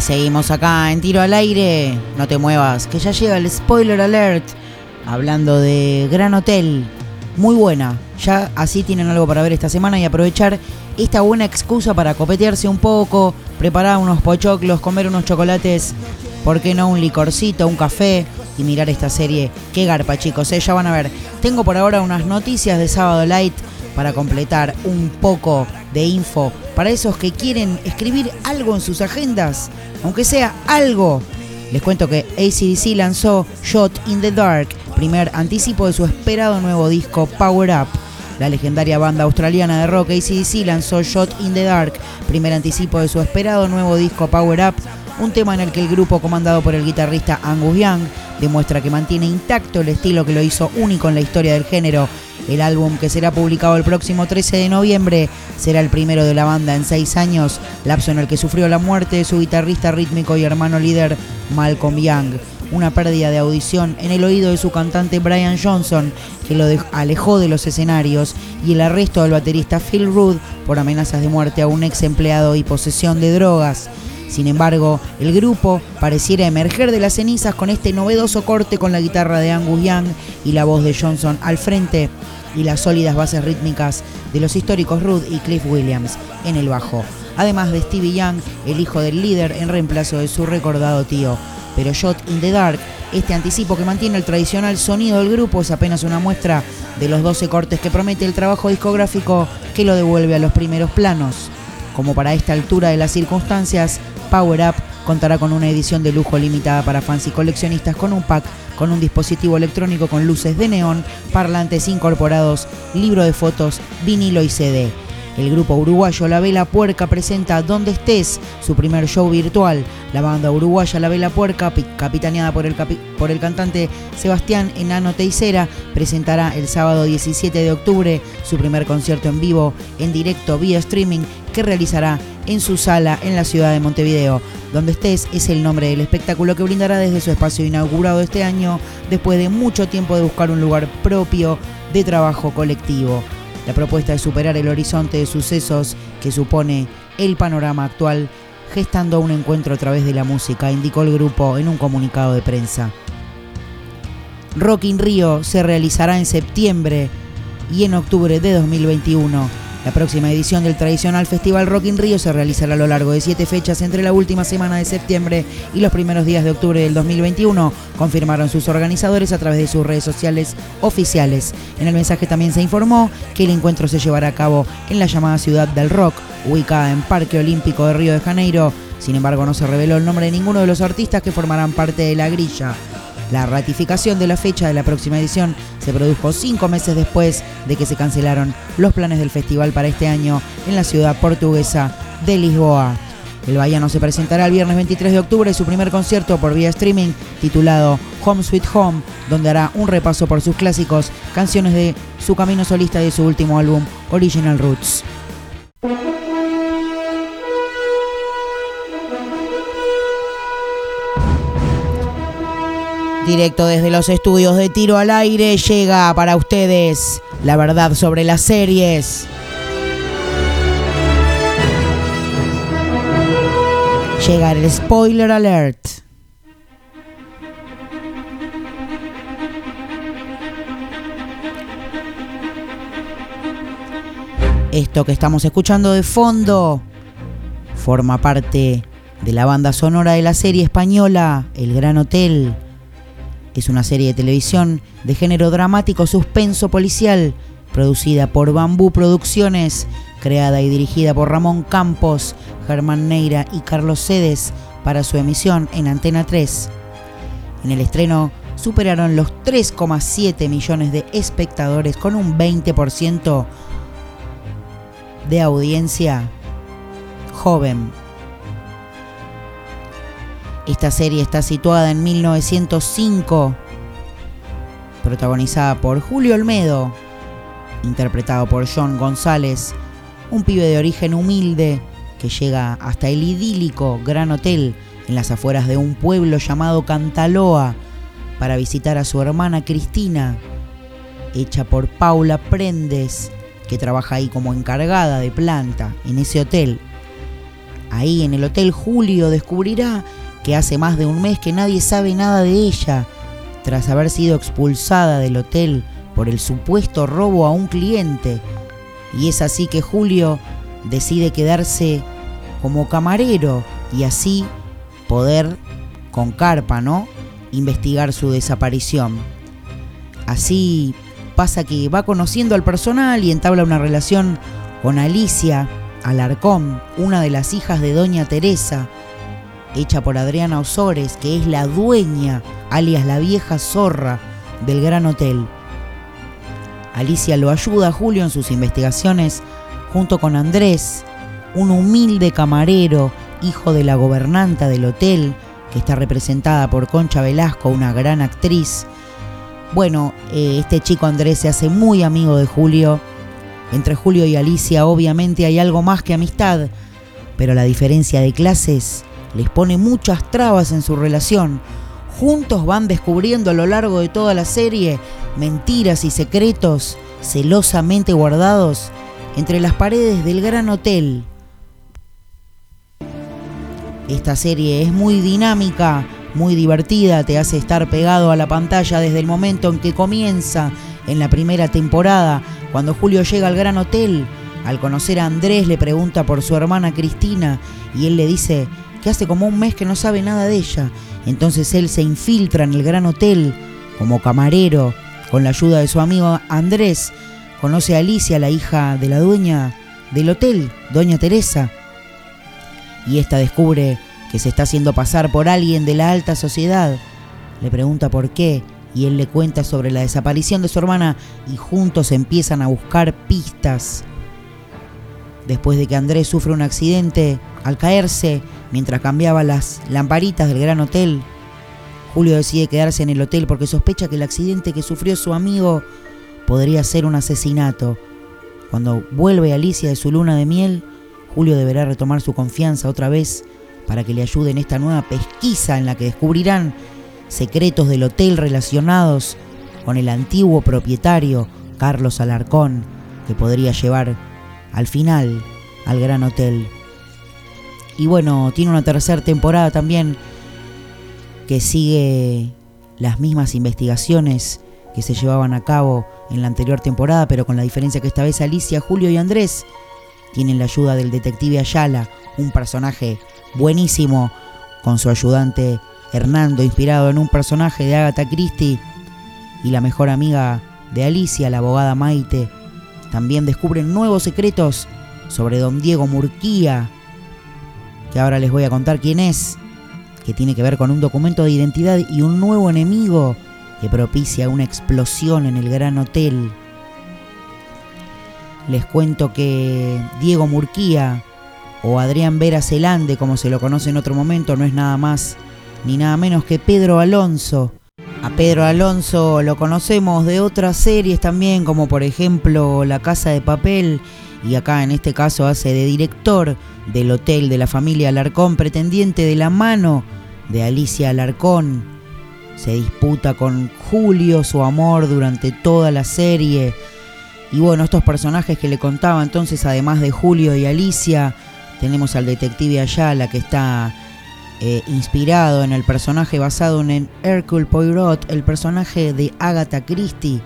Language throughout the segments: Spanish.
Seguimos acá en tiro al aire. No te muevas, que ya llega el spoiler alert. Hablando de Gran Hotel. Muy buena. Ya así tienen algo para ver esta semana y aprovechar esta buena excusa para copetearse un poco, preparar unos pochoclos, comer unos chocolates, ¿por qué no un licorcito, un café y mirar esta serie? Qué garpa, chicos, ¿eh? ya van a ver. Tengo por ahora unas noticias de Sábado Light para completar un poco de info para esos que quieren escribir algo en sus agendas, aunque sea algo. Les cuento que ACDC lanzó Shot in the Dark, primer anticipo de su esperado nuevo disco Power Up. La legendaria banda australiana de rock ACDC lanzó Shot in the Dark, primer anticipo de su esperado nuevo disco Power Up, un tema en el que el grupo comandado por el guitarrista Angus Young demuestra que mantiene intacto el estilo que lo hizo único en la historia del género el álbum que será publicado el próximo 13 de noviembre será el primero de la banda en seis años, lapso en el que sufrió la muerte de su guitarrista rítmico y hermano líder Malcolm Young. Una pérdida de audición en el oído de su cantante Brian Johnson, que lo alejó de los escenarios, y el arresto del baterista Phil Rudd por amenazas de muerte a un ex empleado y posesión de drogas. Sin embargo, el grupo pareciera emerger de las cenizas con este novedoso corte con la guitarra de Angus Young y la voz de Johnson al frente y las sólidas bases rítmicas de los históricos Rudd y Cliff Williams en el bajo, además de Stevie Young, el hijo del líder en reemplazo de su recordado tío. Pero Shot in the Dark, este anticipo que mantiene el tradicional sonido del grupo, es apenas una muestra de los 12 cortes que promete el trabajo discográfico que lo devuelve a los primeros planos. Como para esta altura de las circunstancias, Power Up contará con una edición de lujo limitada para fans y coleccionistas con un pack con un dispositivo electrónico con luces de neón, parlantes incorporados, libro de fotos, vinilo y CD. El grupo uruguayo La Vela Puerca presenta Donde estés, su primer show virtual. La banda uruguaya La Vela Puerca, capitaneada por el, cantante Sebastián Enano Teisera, presentará el sábado 17 de octubre su primer concierto en vivo, en directo vía streaming, que realizará en su sala en la ciudad de Montevideo. Donde estés es el nombre del espectáculo que brindará desde su espacio inaugurado este año, después de mucho tiempo de buscar un lugar propio de trabajo colectivo. La propuesta es superar el horizonte de sucesos que supone el panorama actual, gestando un encuentro a través de la música, indicó el grupo en un comunicado de prensa. Rock in Rio se realizará en septiembre y en octubre de 2021 la próxima edición del tradicional Festival Rock in Rio se realizará a lo largo de siete fechas entre la última semana de septiembre y los primeros días de octubre del 2021, confirmaron sus organizadores a través de sus redes sociales oficiales. En el mensaje también se informó que el encuentro se llevará a cabo en la llamada Ciudad del Rock, ubicada en Parque Olímpico de Río de Janeiro. Sin embargo, no se reveló el nombre de ninguno de los artistas que formarán parte de la grilla. La ratificación de la fecha de la próxima edición se produjo cinco meses después de que se cancelaron los planes del festival para este año en la ciudad portuguesa de Lisboa. El Bayano se presentará el viernes 23 de octubre su primer concierto por vía streaming titulado Home Sweet Home, donde hará un repaso por sus clásicos, canciones de su camino solista y de su último álbum Original Roots. Directo desde los estudios de tiro al aire llega para ustedes la verdad sobre las series. Llega el spoiler alert. Esto que estamos escuchando de fondo forma parte de la banda sonora de la serie española El Gran Hotel es una serie de televisión de género dramático suspenso policial, producida por Bambú Producciones, creada y dirigida por Ramón Campos, Germán Neira y Carlos Cedes para su emisión en Antena 3. En el estreno superaron los 3,7 millones de espectadores con un 20% de audiencia joven esta serie está situada en 1905, protagonizada por Julio Olmedo, interpretado por John González, un pibe de origen humilde que llega hasta el idílico Gran Hotel en las afueras de un pueblo llamado Cantaloa para visitar a su hermana Cristina, hecha por Paula Prendes, que trabaja ahí como encargada de planta en ese hotel. Ahí en el Hotel Julio descubrirá que hace más de un mes que nadie sabe nada de ella, tras haber sido expulsada del hotel por el supuesto robo a un cliente. Y es así que Julio decide quedarse como camarero y así poder, con carpa, ¿no? Investigar su desaparición. Así pasa que va conociendo al personal y entabla una relación con Alicia Alarcón, una de las hijas de Doña Teresa, hecha por Adriana Osores, que es la dueña, alias la vieja zorra del Gran Hotel. Alicia lo ayuda a Julio en sus investigaciones junto con Andrés, un humilde camarero, hijo de la gobernanta del hotel, que está representada por Concha Velasco, una gran actriz. Bueno, eh, este chico Andrés se hace muy amigo de Julio. Entre Julio y Alicia obviamente hay algo más que amistad, pero la diferencia de clases les pone muchas trabas en su relación. Juntos van descubriendo a lo largo de toda la serie mentiras y secretos celosamente guardados entre las paredes del gran hotel. Esta serie es muy dinámica, muy divertida, te hace estar pegado a la pantalla desde el momento en que comienza en la primera temporada, cuando Julio llega al gran hotel. Al conocer a Andrés le pregunta por su hermana Cristina y él le dice que hace como un mes que no sabe nada de ella. Entonces él se infiltra en el gran hotel como camarero con la ayuda de su amigo Andrés. Conoce a Alicia, la hija de la dueña del hotel, doña Teresa. Y esta descubre que se está haciendo pasar por alguien de la alta sociedad. Le pregunta por qué y él le cuenta sobre la desaparición de su hermana y juntos empiezan a buscar pistas. Después de que Andrés sufre un accidente, al caerse, mientras cambiaba las lamparitas del gran hotel, Julio decide quedarse en el hotel porque sospecha que el accidente que sufrió su amigo podría ser un asesinato. Cuando vuelve Alicia de su luna de miel, Julio deberá retomar su confianza otra vez para que le ayude en esta nueva pesquisa en la que descubrirán secretos del hotel relacionados con el antiguo propietario Carlos Alarcón, que podría llevar al final al gran hotel. Y bueno, tiene una tercera temporada también que sigue las mismas investigaciones que se llevaban a cabo en la anterior temporada, pero con la diferencia que esta vez Alicia, Julio y Andrés tienen la ayuda del detective Ayala, un personaje buenísimo, con su ayudante Hernando, inspirado en un personaje de Agatha Christie, y la mejor amiga de Alicia, la abogada Maite. También descubren nuevos secretos sobre don Diego Murquía, que ahora les voy a contar quién es, que tiene que ver con un documento de identidad y un nuevo enemigo que propicia una explosión en el Gran Hotel. Les cuento que Diego Murquía o Adrián Vera Celande, como se lo conoce en otro momento, no es nada más ni nada menos que Pedro Alonso. A Pedro Alonso lo conocemos de otras series también, como por ejemplo La Casa de Papel, y acá en este caso hace de director del hotel de la familia Alarcón, pretendiente de la mano de Alicia Alarcón. Se disputa con Julio su amor durante toda la serie. Y bueno, estos personajes que le contaba entonces, además de Julio y Alicia, tenemos al detective Ayala que está eh, inspirado en el personaje basado en Hercule Poirot, el personaje de Agatha Christie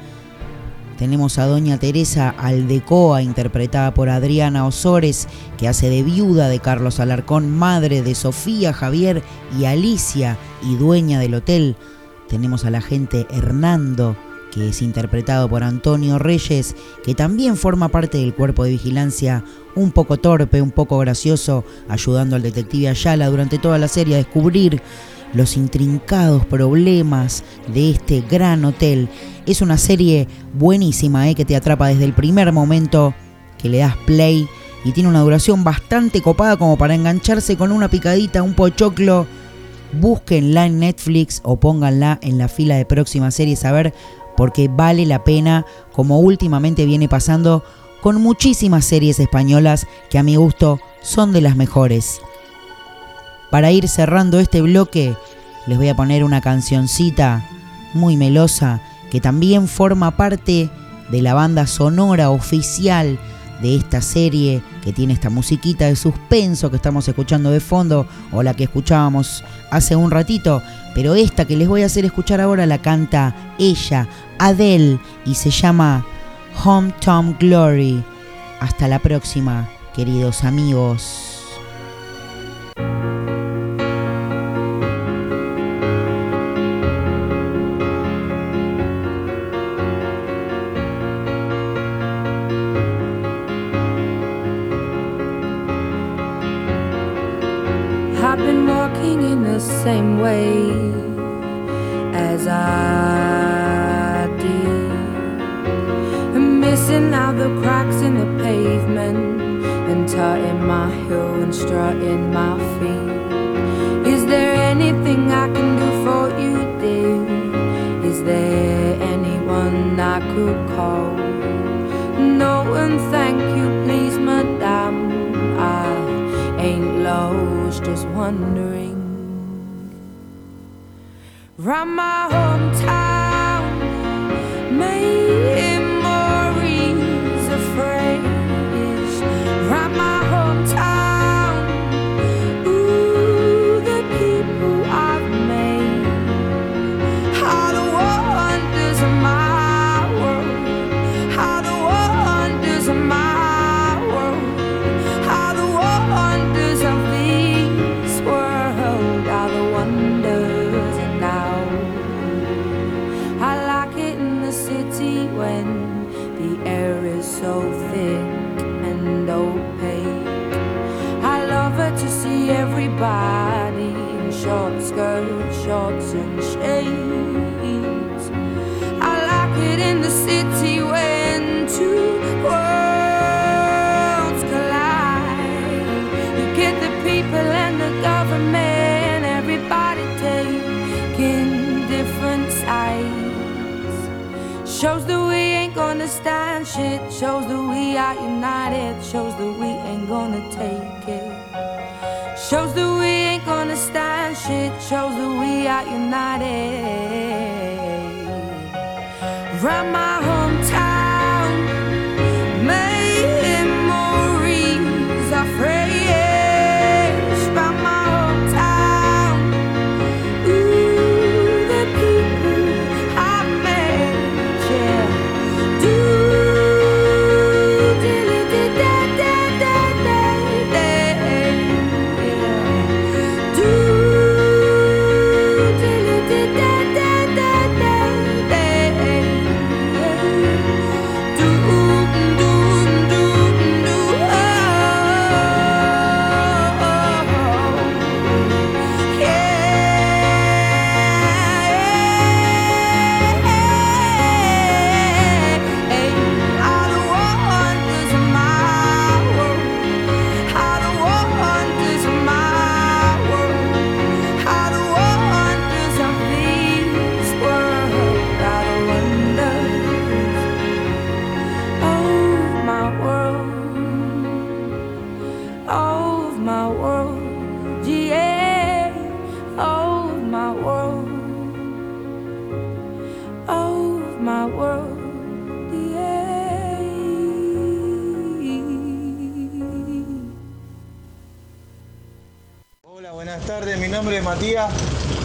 tenemos a Doña Teresa Aldecoa, interpretada por Adriana Osores, que hace de viuda de Carlos Alarcón, madre de Sofía, Javier y Alicia, y dueña del hotel. Tenemos al agente Hernando, que es interpretado por Antonio Reyes, que también forma parte del cuerpo de vigilancia, un poco torpe, un poco gracioso, ayudando al detective Ayala durante toda la serie a descubrir los intrincados problemas de este gran hotel. Es una serie buenísima eh, que te atrapa desde el primer momento que le das play y tiene una duración bastante copada como para engancharse con una picadita, un pochoclo. Búsquenla en Netflix o pónganla en la fila de próximas series a ver porque vale la pena como últimamente viene pasando con muchísimas series españolas que a mi gusto son de las mejores. Para ir cerrando este bloque, les voy a poner una cancioncita muy melosa que también forma parte de la banda sonora oficial de esta serie que tiene esta musiquita de suspenso que estamos escuchando de fondo o la que escuchábamos hace un ratito, pero esta que les voy a hacer escuchar ahora la canta ella, Adele, y se llama Hometown Glory. Hasta la próxima, queridos amigos. Straw in my feet. Is there anything I can do for you, dear? Is there anyone I could call? No, one. thank you, please, madame. I ain't lost, just wondering. Rama. so thick. shows that we are united, shows that we ain't gonna take it. Shows that we ain't gonna stand shit, shows that we are united.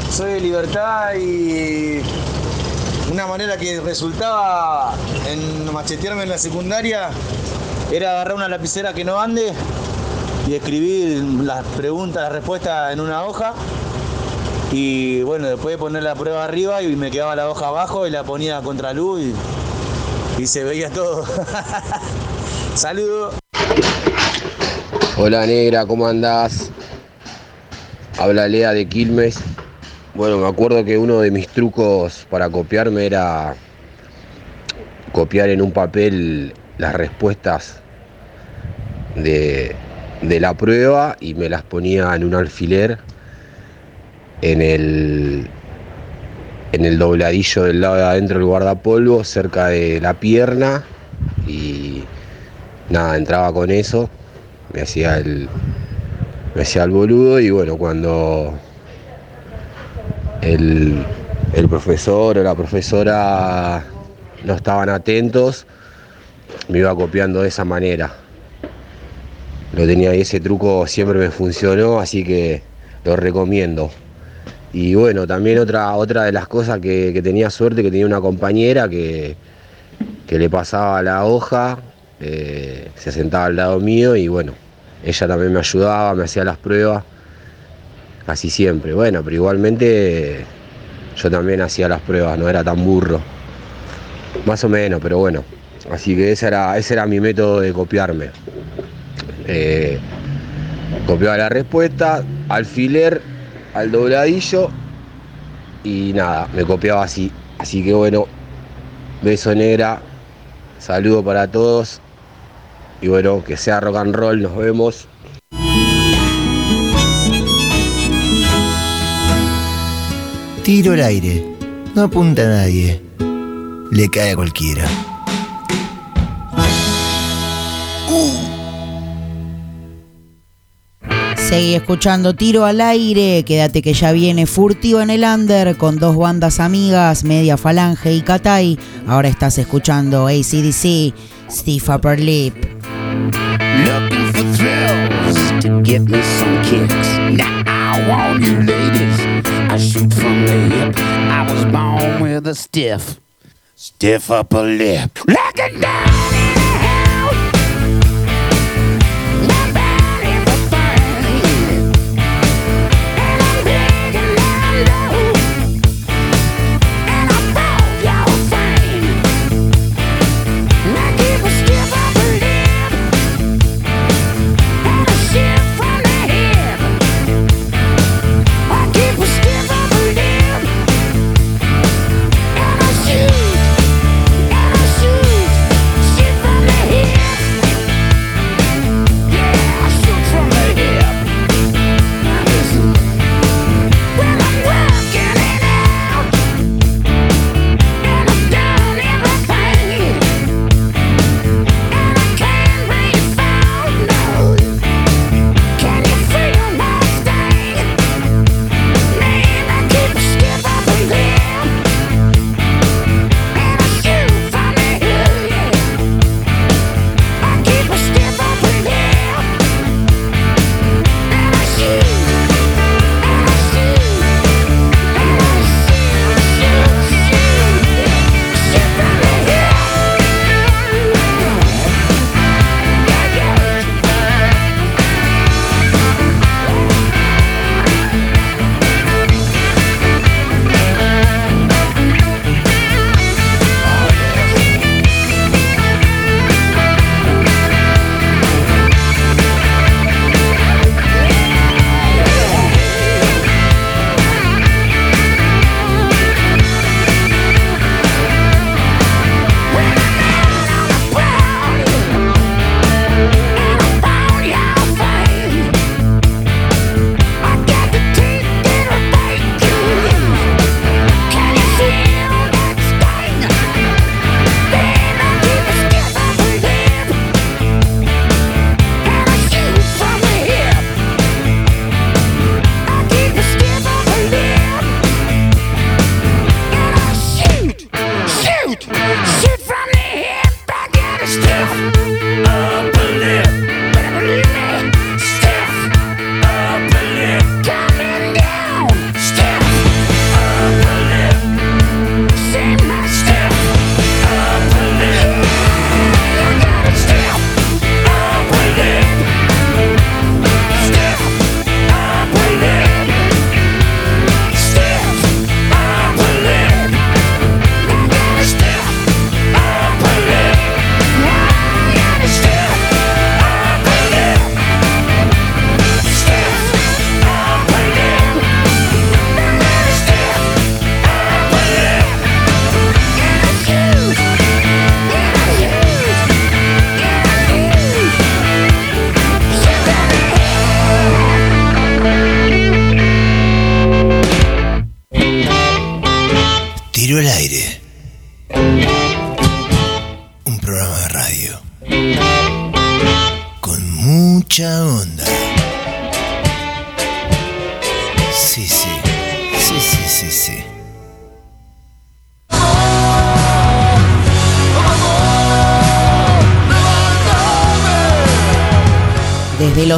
Soy de Libertad y una manera que resultaba en machetearme en la secundaria era agarrar una lapicera que no ande y escribir las preguntas, las respuestas en una hoja. Y bueno, después de poner la prueba arriba y me quedaba la hoja abajo y la ponía contra luz y, y se veía todo. Saludos. Hola negra, ¿cómo andás? Habla Lea de Quilmes. Bueno, me acuerdo que uno de mis trucos para copiarme era copiar en un papel las respuestas de, la prueba y me las ponía en un alfiler en el, en el dobladillo del lado de adentro del guardapolvo, cerca de la pierna y nada, entraba con eso, me hacía el, me hacía el boludo y bueno, cuando el, profesor o la profesora no estaban atentos, me iba copiando de esa manera. lo tenía y ese truco siempre me funcionó, así que lo recomiendo. Y bueno, también otra, otra de las cosas que, tenía suerte, que tenía una compañera que, que le pasaba la hoja, eh, se sentaba al lado mío y bueno, ella también me ayudaba, me hacía las pruebas, casi siempre. Bueno, pero igualmente yo también hacía las pruebas, no era tan burro. Más o menos, pero bueno. Así que ese era, ese era mi método de copiarme. Eh, copiaba la respuesta, alfiler al dobladillo y nada, me copiaba así. Así que bueno, beso negra, saludo para todos y bueno, que sea rock and roll, nos vemos. Tiro al aire, no apunta a nadie, le cae a cualquiera. Seguí escuchando Tiro al aire, quédate que ya viene Furtivo en el Under con dos bandas amigas, Media Falange y Katai. Ahora estás escuchando ACDC, Steve Upper Lip. Looking for thrills to get me some kicks. Now I want you ladies, I shoot from the hip. I was born with a stiff, stiff upper lip. Looking down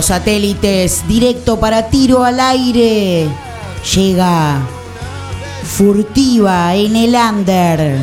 satélites, directo para tiro al aire, llega furtiva en el under.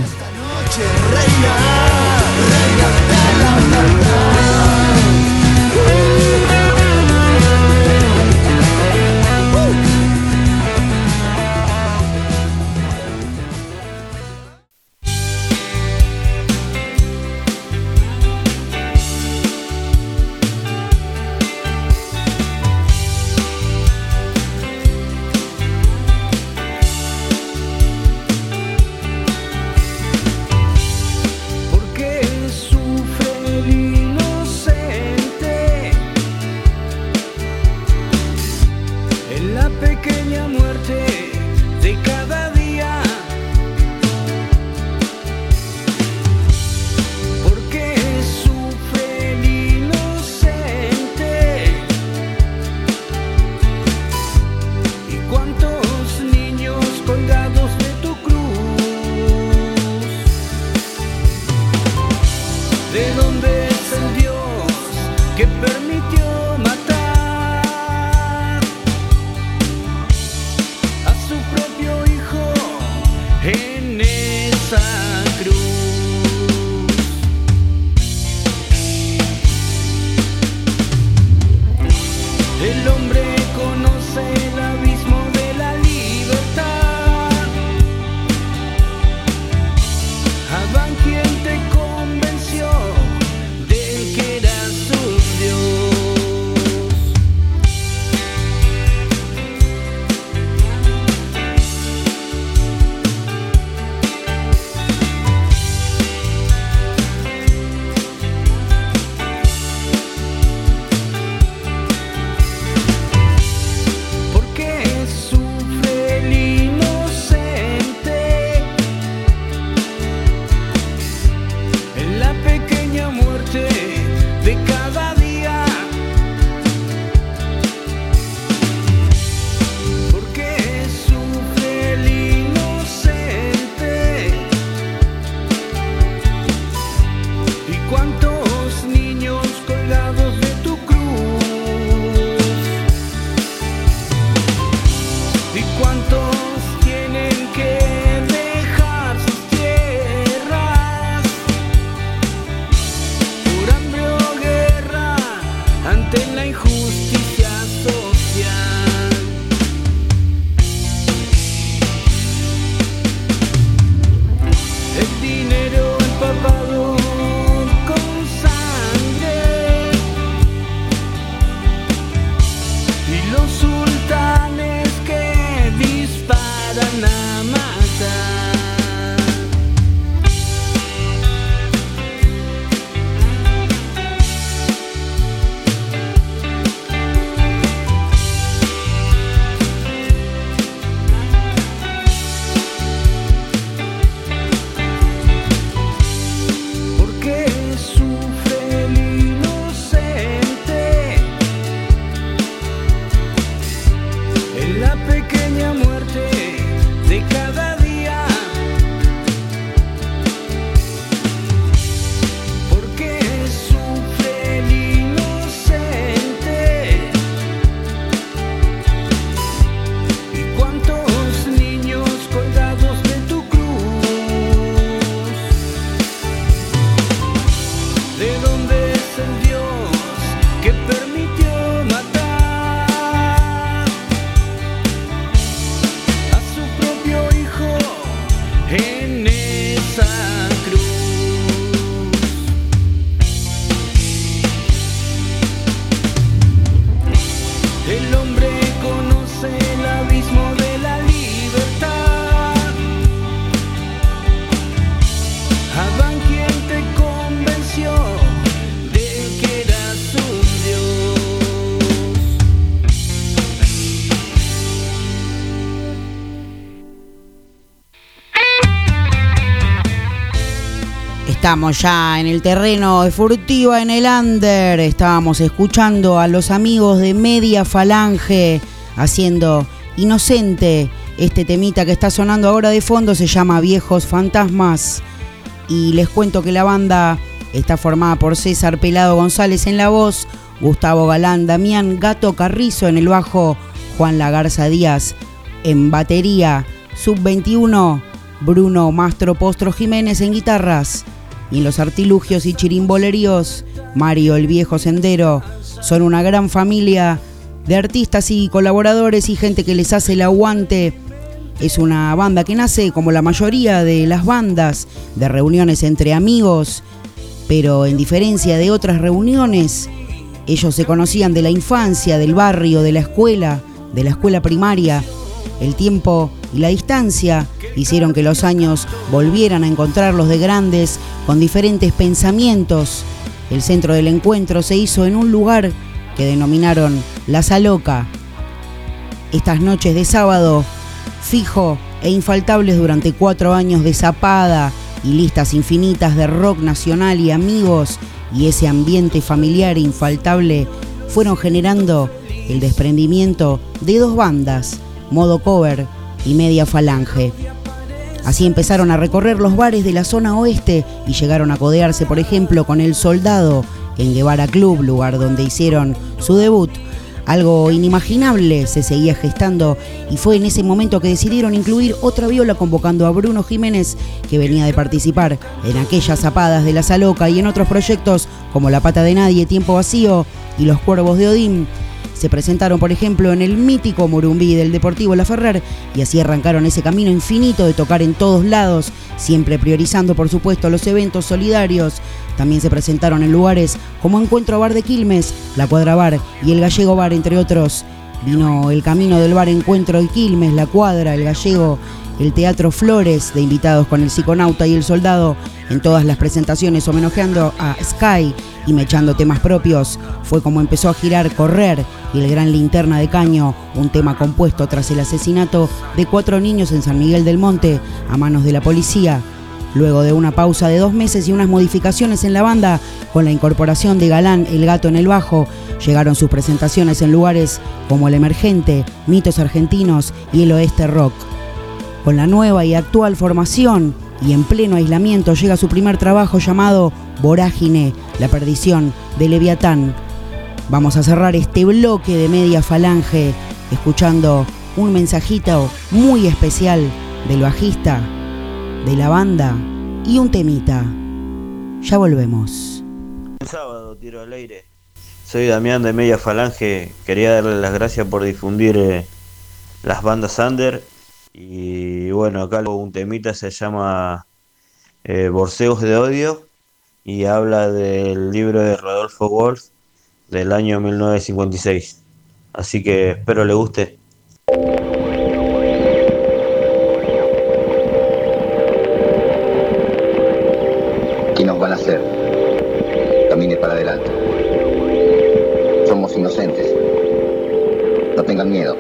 Estamos ya en el terreno de Furtiva, en el under. Estábamos escuchando a los amigos de Media Falange haciendo Inocente. Este temita que está sonando ahora de fondo se llama Viejos Fantasmas. Y les cuento que la banda está formada por César Pelado González en la voz, Gustavo Galán, Damián Gato Carrizo en el bajo, Juan Lagarza Díaz en batería, sub-21, Bruno Mastro Postro Jiménez en guitarras, y los artilugios y chirimboleríos, Mario el Viejo Sendero, son una gran familia de artistas y colaboradores y gente que les hace el aguante. Es una banda que nace, como la mayoría de las bandas, de reuniones entre amigos, pero en diferencia de otras reuniones, ellos se conocían de la infancia, del barrio, de la escuela, de la escuela primaria. El tiempo y la distancia hicieron que los años volvieran a encontrarlos de grandes con diferentes pensamientos. El centro del encuentro se hizo en un lugar que denominaron La Saloca. Estas noches de sábado, fijo e infaltables durante cuatro años de zapada y listas infinitas de rock nacional y amigos y ese ambiente familiar infaltable fueron generando el desprendimiento de dos bandas, Modo Cover y Media Falange. Así empezaron a recorrer los bares de la zona oeste y llegaron a codearse, por ejemplo, con El Soldado en Guevara Club, lugar donde hicieron su debut. Algo inimaginable se seguía gestando y fue en ese momento que decidieron incluir otra viola convocando a Bruno Jiménez, que venía de participar en aquellas zapadas de la Saloca y en otros proyectos como La Pata de Nadie, Tiempo Vacío y Los Cuervos de Odín. Se presentaron, por ejemplo, en el mítico Morumbí del Deportivo La Ferrer y así arrancaron ese camino infinito de tocar en todos lados, siempre priorizando, por supuesto, los eventos solidarios. También se presentaron en lugares como Encuentro Bar de Quilmes, La Cuadra Bar y el Gallego Bar, entre otros. Vino el camino del bar Encuentro de Quilmes, La Cuadra, el Gallego, el Teatro Flores, de invitados con el psiconauta y el soldado, en todas las presentaciones homenajeando a Sky y mechando temas propios. Fue como empezó a girar Correr y el Gran Linterna de Caño, un tema compuesto tras el asesinato de cuatro niños en San Miguel del Monte a manos de la policía. Luego de una pausa de dos meses y unas modificaciones en la banda, con la incorporación de Galán el Gato en el bajo, llegaron sus presentaciones en lugares como El Emergente, Mitos Argentinos y el Oeste Rock. Con la nueva y actual formación y en pleno aislamiento llega su primer trabajo llamado Vorágine, la perdición de Leviatán. Vamos a cerrar este bloque de media falange escuchando un mensajito muy especial del bajista, de la banda y un temita. Ya volvemos. sábado, tiro al aire. Soy Damián de Media Falange. Quería darle las gracias por difundir eh, las bandas under. Y bueno, acá un temita se llama eh, Borseos de Odio y habla del libro de Rodolfo Wolf del año 1956. Así que espero le guste. ¿Qué nos van a hacer? Camine para adelante. Somos inocentes. No tengan miedo.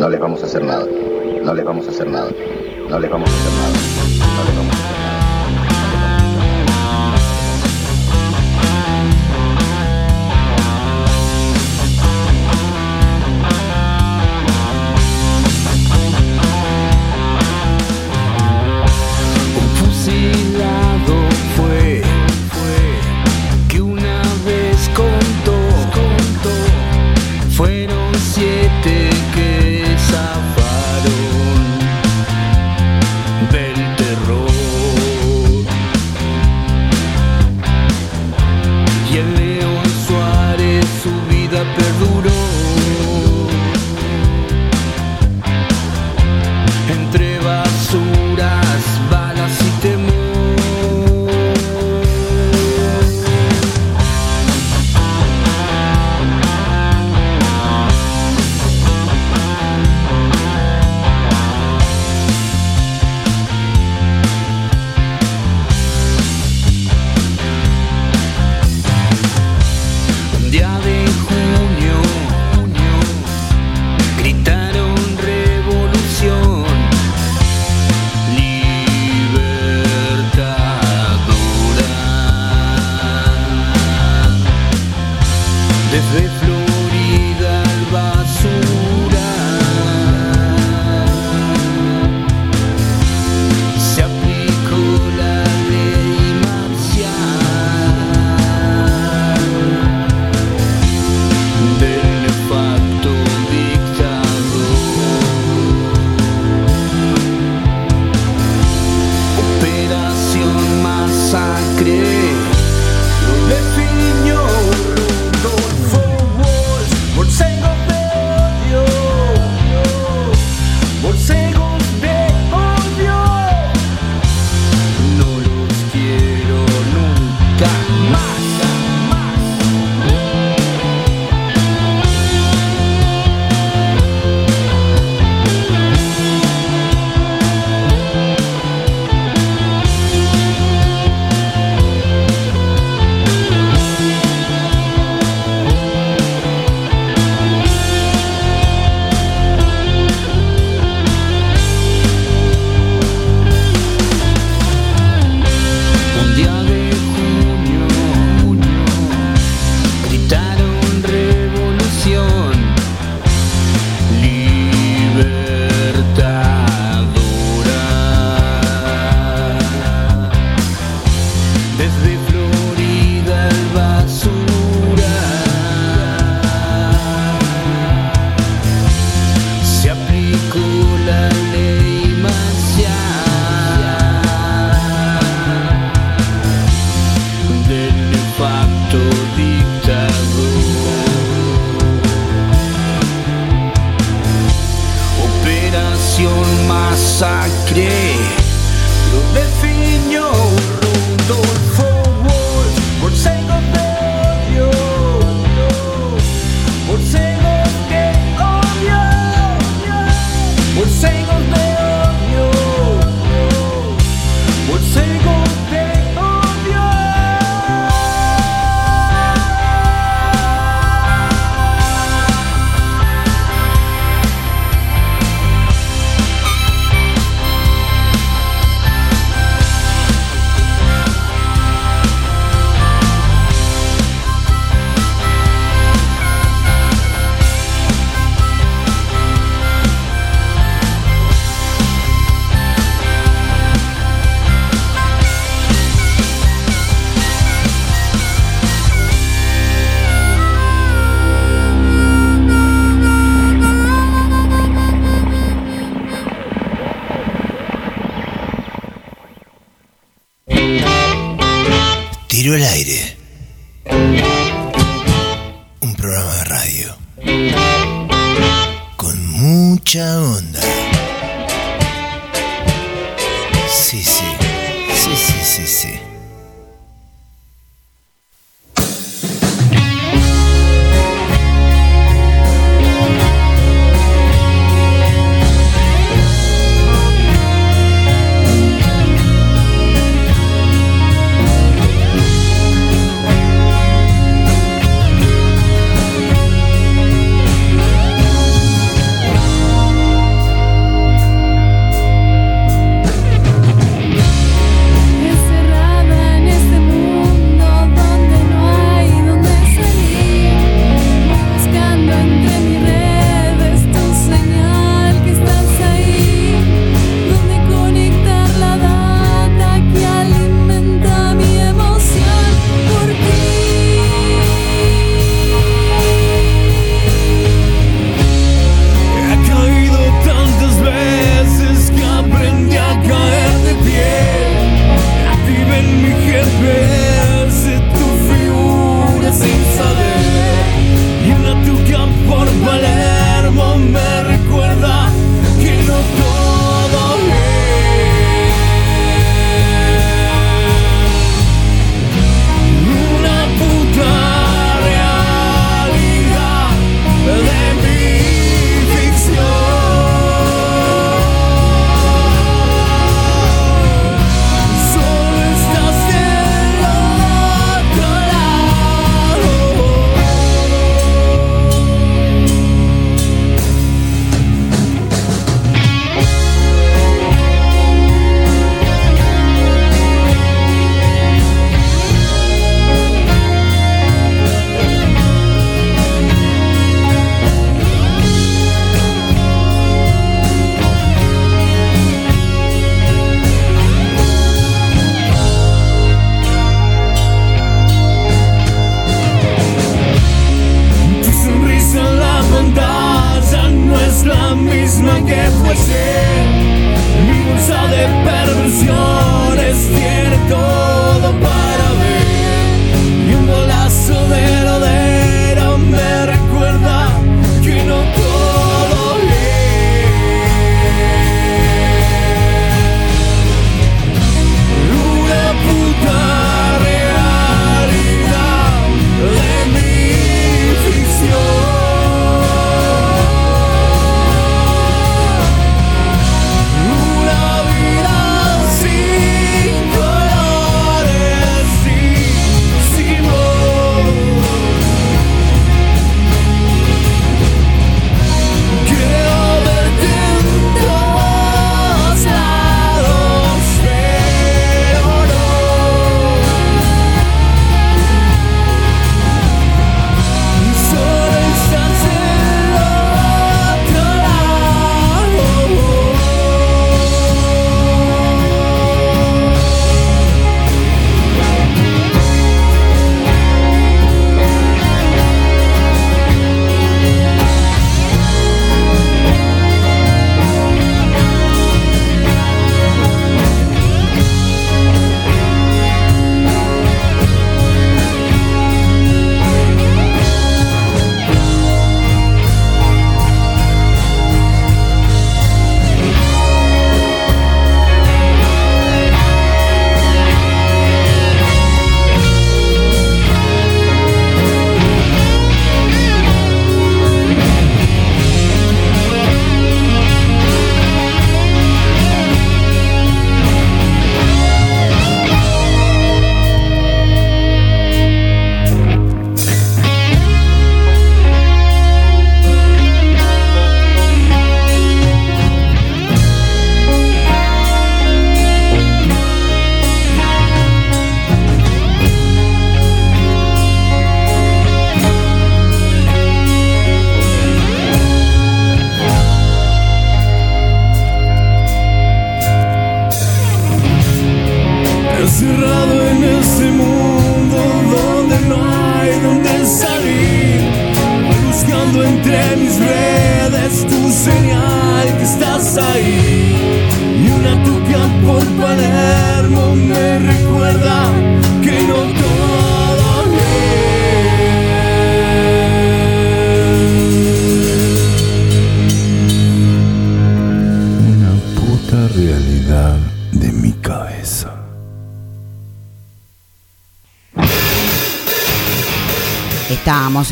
No les vamos a hacer nada. No les vamos a hacer nada. No les vamos a hacer nada. No les vamos a hacer nada.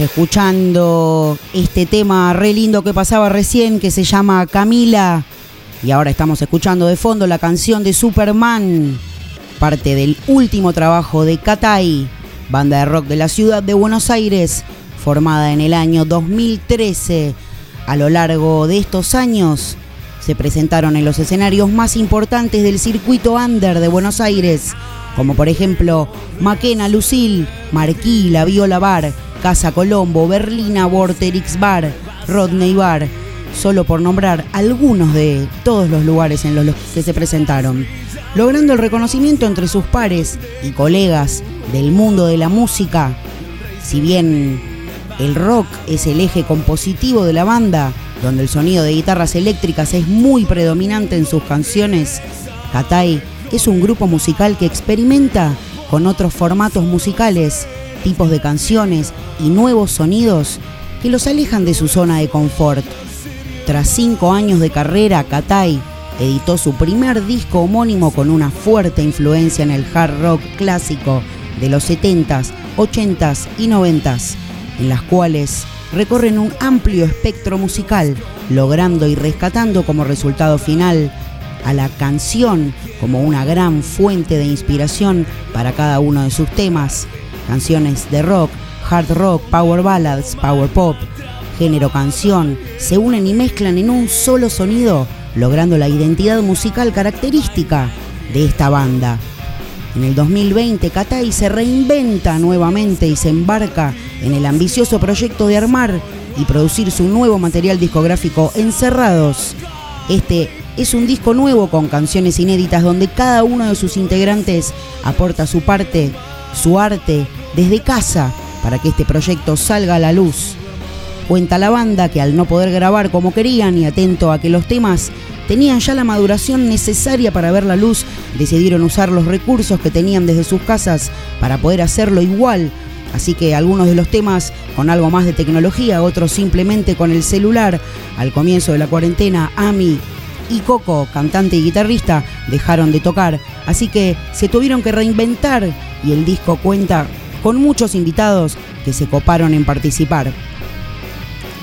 Escuchando este tema re lindo que pasaba recién que se llama Camila. Y ahora estamos escuchando de fondo la canción de Superman, parte del último trabajo de Katai, banda de rock de la ciudad de Buenos Aires, formada en el año 2013. A lo largo de estos años se presentaron en los escenarios más importantes del circuito under de Buenos Aires, como por ejemplo Maquena Lucil, Marquí, La Viola Bar, Casa Colombo, Berlina Vorterix Bar, Rodney Bar, solo por nombrar algunos de todos los lugares en los que se presentaron, logrando el reconocimiento entre sus pares y colegas del mundo de la música. Si bien el rock es el eje compositivo de la banda, donde el sonido de guitarras eléctricas es muy predominante en sus canciones, Katai es un grupo musical que experimenta con otros formatos musicales, tipos de canciones y nuevos sonidos que los alejan de su zona de confort. Tras cinco años de carrera, Katai editó su primer disco homónimo con una fuerte influencia en el hard rock clásico de los 70s, 80s y 90s, en las cuales recorren un amplio espectro musical, logrando y rescatando como resultado final a la canción como una gran fuente de inspiración para cada uno de sus temas, canciones de rock, hard rock, power ballads, power pop, género canción, se unen y mezclan en un solo sonido, logrando la identidad musical característica de esta banda. En el 2020, Katai se reinventa nuevamente y se embarca en el ambicioso proyecto de armar y producir su nuevo material discográfico Encerrados. Este es un disco nuevo con canciones inéditas donde cada uno de sus integrantes aporta su parte, su arte, desde casa, para que este proyecto salga a la luz. Cuenta la banda que al no poder grabar como querían y atento a que los temas tenían ya la maduración necesaria para ver la luz, decidieron usar los recursos que tenían desde sus casas para poder hacerlo igual. Así que algunos de los temas con algo más de tecnología, otros simplemente con el celular. Al comienzo de la cuarentena, Ami y Coco, cantante y guitarrista, dejaron de tocar. Así que se tuvieron que reinventar y el disco cuenta con muchos invitados que se coparon en participar.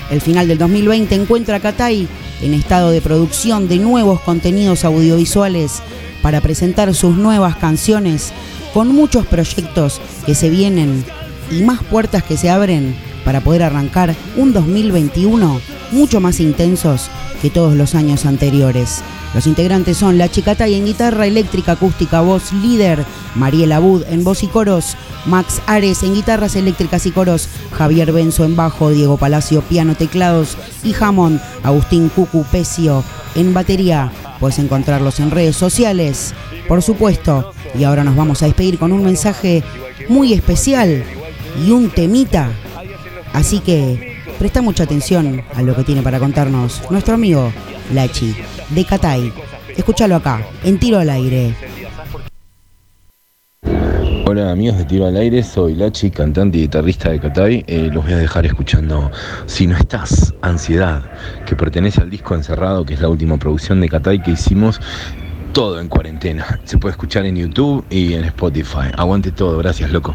El final del 2020 encuentra a Katai en estado de producción de nuevos contenidos audiovisuales para presentar sus nuevas canciones con muchos proyectos que se vienen y más puertas que se abren para poder arrancar un 2021 mucho más intensos que todos los años anteriores. Los integrantes son La Chicatay en guitarra eléctrica, acústica, voz líder, Mariela Bud en voz y coros, Max Ares en guitarras eléctricas y coros, Javier Benzo en bajo, Diego Palacio piano, teclados y jamón, Agustín Cucu Pecio en batería. Puedes encontrarlos en redes sociales, por supuesto. Y ahora nos vamos a despedir con un mensaje muy especial y un temita. Así que presta mucha atención a lo que tiene para contarnos nuestro amigo Lachi de Catay. Escúchalo acá, en tiro al aire. Hola amigos de Tiro al Aire, soy Lachi, cantante y guitarrista de Catay. Eh, los voy a dejar escuchando Si no estás, Ansiedad, que pertenece al disco Encerrado, que es la última producción de Catay que hicimos todo en cuarentena. Se puede escuchar en YouTube y en Spotify. Aguante todo, gracias loco.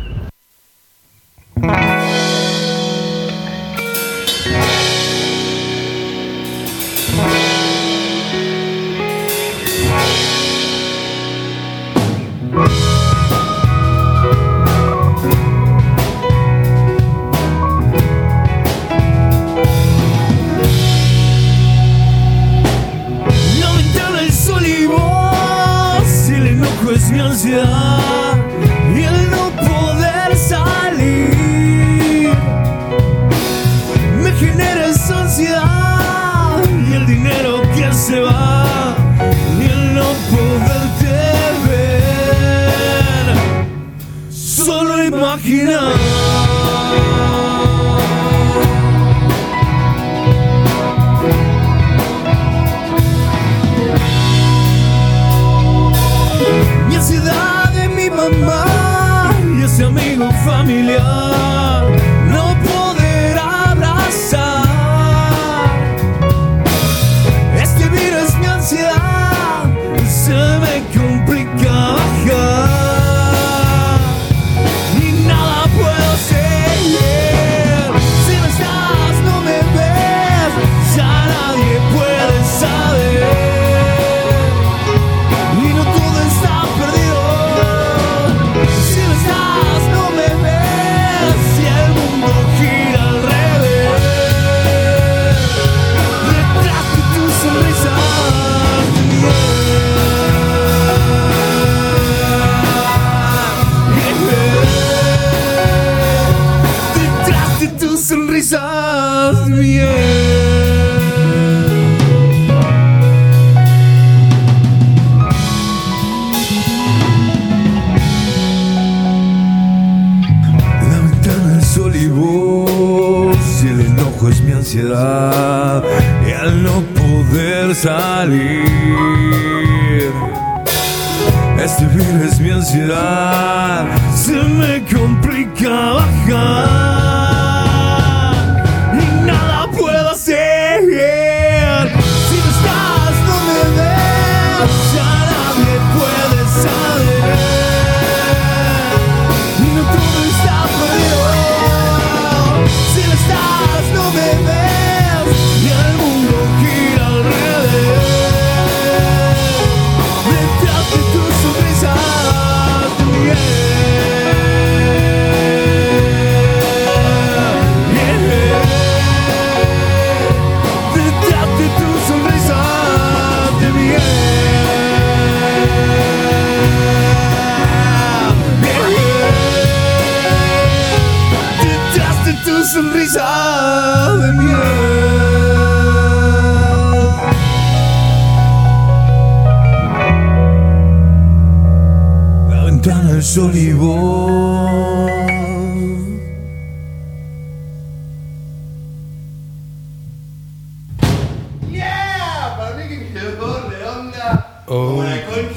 Oh,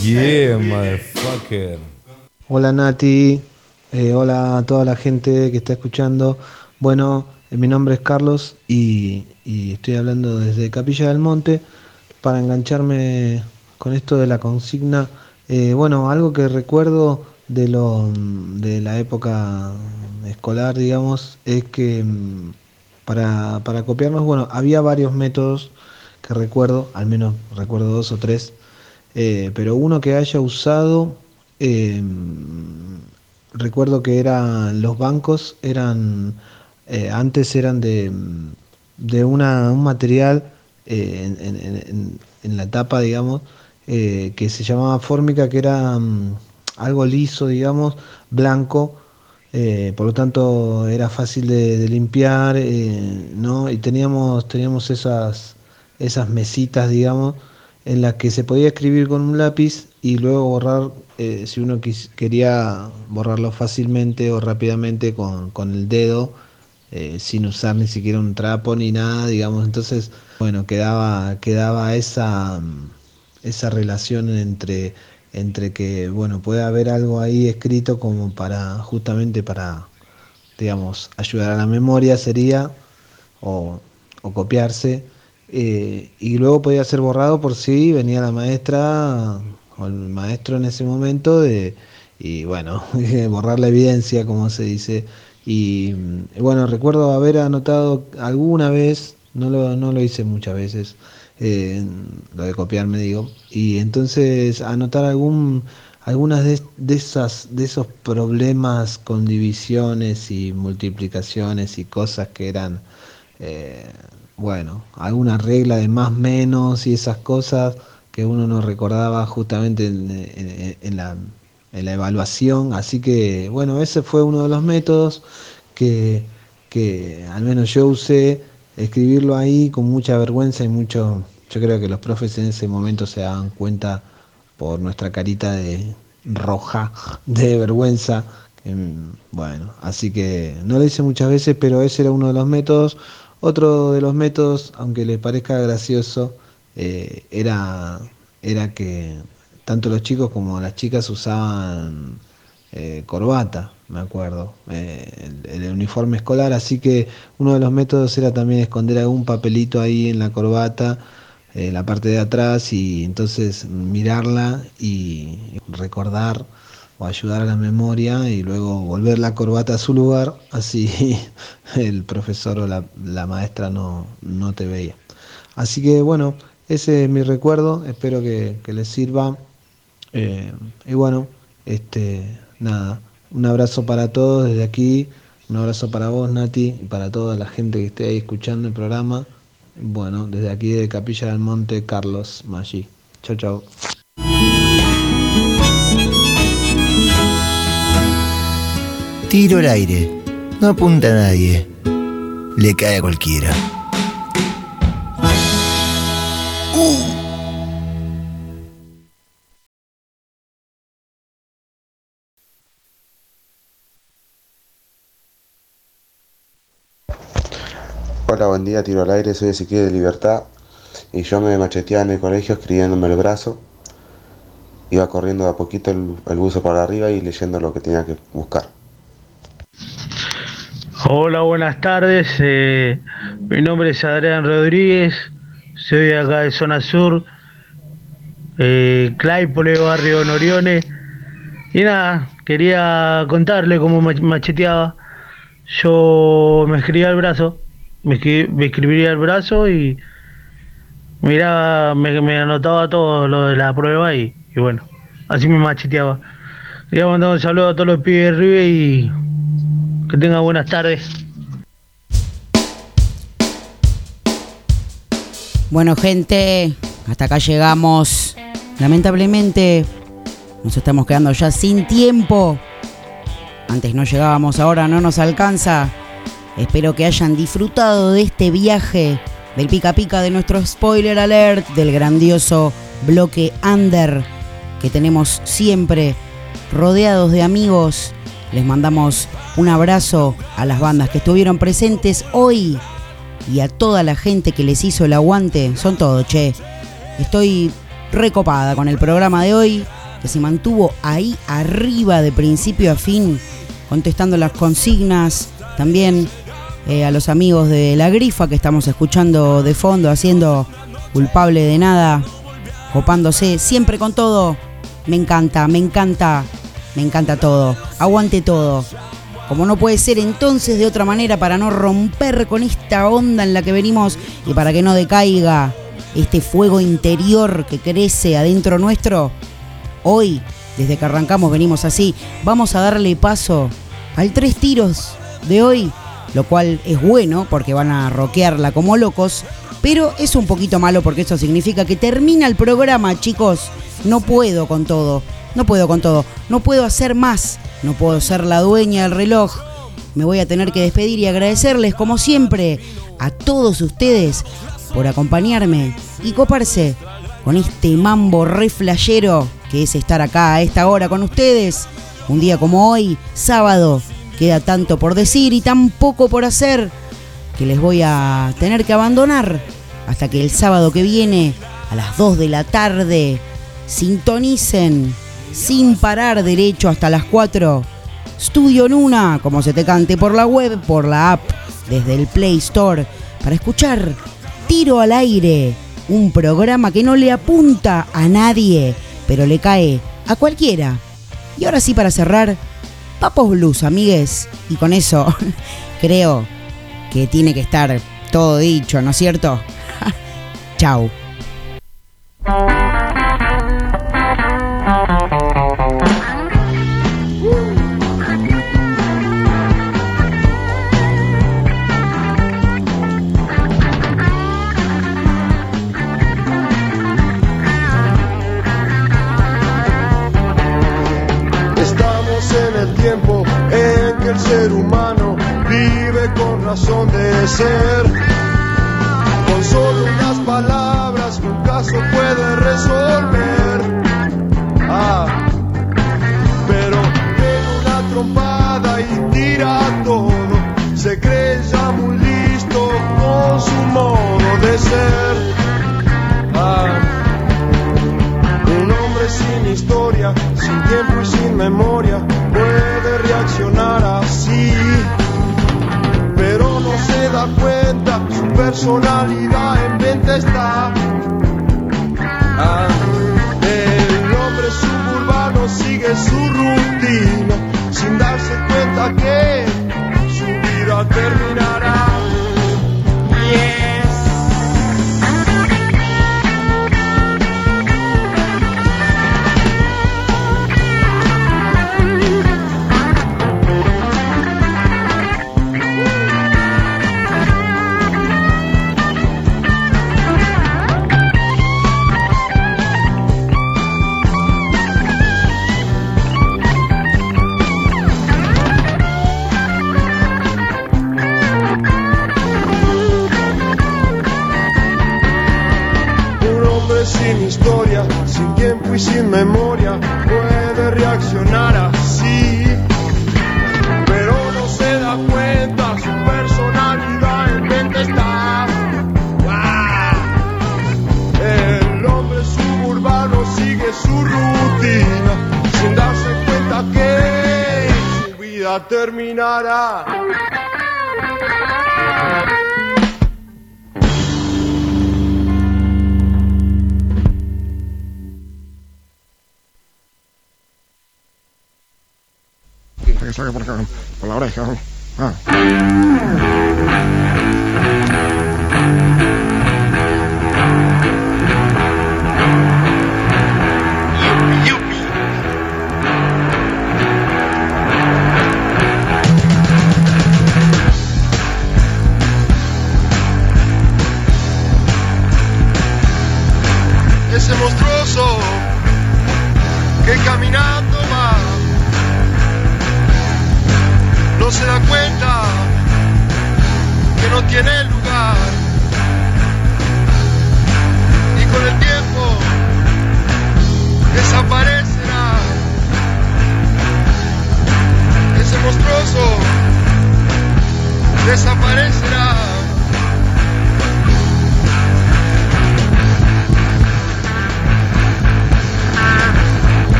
yeah, motherfucker. Hola Nati, Eh, hola a toda la gente que está escuchando. Bueno, eh, mi nombre es Carlos y, y estoy hablando desde Capilla del Monte para engancharme con esto de la consigna. Eh, bueno, algo que recuerdo de, lo, de la época escolar, digamos, es que mm, para, para copiarnos, bueno, había varios métodos que recuerdo, al menos recuerdo dos o tres, eh, pero uno que haya usado, eh, recuerdo que eran los bancos, eran eh, antes eran de, de una, un material eh, en, en- la tapa, digamos, que se llamaba fórmica, que era mm, algo liso, digamos, blanco, por lo tanto era fácil de, limpiar, ¿no? Y teníamos, teníamos esas, esas mesitas, digamos, en las que se podía escribir con un lápiz y luego borrar, eh, si uno quería borrarlo fácilmente o rápidamente con, con el dedo, eh, sin usar ni siquiera un trapo ni nada, digamos. Entonces, bueno, quedaba, quedaba esa, esa relación entre, entre que, bueno, puede haber algo ahí escrito como para, justamente para, digamos, ayudar a la memoria sería, o copiarse, eh, y luego podía ser borrado por si venía la maestra o el maestro en ese momento de, y bueno, borrar la evidencia, como se dice. Y mm, bueno, recuerdo haber anotado alguna vez, no lo, no lo hice muchas veces, eh, lo de copiarme digo, y entonces anotar algún, algunas de, de esas, de esos problemas con divisiones y multiplicaciones y cosas que eran, eh, bueno, alguna regla de más menos y esas cosas que uno no recordaba justamente en, la, en la evaluación. Así que, bueno, ese fue uno de los métodos que, que al menos yo usé, escribirlo ahí con mucha vergüenza y mucho, yo creo que los profes en ese momento se daban cuenta por nuestra carita de roja de vergüenza Em, bueno, así que no lo hice muchas veces, pero ese era uno de los métodos. Otro de los métodos, aunque les parezca gracioso, eh, era, era que tanto los chicos como las chicas usaban eh, corbata, me acuerdo, eh, el uniforme escolar, así que uno de los métodos era también esconder algún papelito ahí en la corbata, en la parte de atrás, y entonces mirarla y recordar o ayudar a la memoria y luego volver la corbata a su lugar, así el profesor o la, la maestra no, no te veía. Así que bueno, ese es mi recuerdo, espero que, les sirva. Eh, y bueno, este, nada, un abrazo para todos desde aquí, un abrazo para vos Nati y para toda la gente que esté ahí escuchando el programa. Bueno, desde aquí de Capilla del Monte, Carlos Maggi. Chao, chao. Tiro al aire. No apunta a nadie. Le cae a cualquiera. Hola, buen día, tiro al aire, soy Ezequiel de Libertad y yo me macheteaba en el colegio escribiéndome el brazo. Iba corriendo de a poquito el, el buzo para arriba y leyendo lo que tenía que buscar. Hola, buenas tardes. eh, mi nombre es Adrián Rodríguez. Soy de acá de Zona Sur, eh, Claypole, barrio Norione. Y nada, quería contarle cómo mach- macheteaba. Yo me escribía el brazo, me, escri- me el brazo y miraba, me, anotaba todo lo de la prueba y, y bueno, así me macheteaba. Quería mandar un saludo a todos los pibes de River y que tengan buenas tardes. Bueno, gente, hasta acá llegamos. Lamentablemente, nos estamos quedando ya sin tiempo. Antes no llegábamos, ahora no nos alcanza. Espero que hayan disfrutado de este viaje, del pica pica de nuestro spoiler alert, del grandioso bloque under que tenemos siempre rodeados de amigos. Les mandamos un abrazo a las bandas que estuvieron presentes hoy y a toda la gente que les hizo el aguante. Son todo, che. Estoy recopada con el programa de hoy, que se mantuvo ahí arriba de principio a fin, contestando las consignas. También eh, a los amigos de La Grifa que estamos escuchando de fondo, haciendo culpable de nada, copándose siempre con todo. Me encanta, me encanta, me encanta todo. Aguante todo. Como no puede ser entonces de otra manera para no romper con esta onda en la que venimos y para que no decaiga este fuego interior que crece adentro nuestro, hoy, desde que arrancamos venimos así, vamos a darle paso al tres tiros de hoy, lo cual es bueno porque van a rockearla como locos, pero es un poquito malo porque eso significa que termina el programa, chicos. No puedo con todo, no puedo con todo, no puedo hacer más, no puedo ser la dueña del reloj. Me voy a tener que despedir y agradecerles, como siempre, a todos ustedes por acompañarme y coparse con este mambo re flashero que es estar acá a esta hora con ustedes. Un día como hoy, sábado, queda tanto por decir y tan poco por hacer que les voy a tener que abandonar hasta que el sábado que viene, a las 2 de la tarde, sintonicen sin parar derecho hasta las 4. Studio Nuna, como se te cante por la web, por la app, desde el Play Store, para escuchar Tiro al Aire, un programa que no le apunta a nadie, pero le cae a cualquiera. Y ahora sí, para cerrar, Papos Blues, amigues. Y con eso creo que tiene que estar todo dicho, ¿no es cierto? Chau. say personalidad en venta está.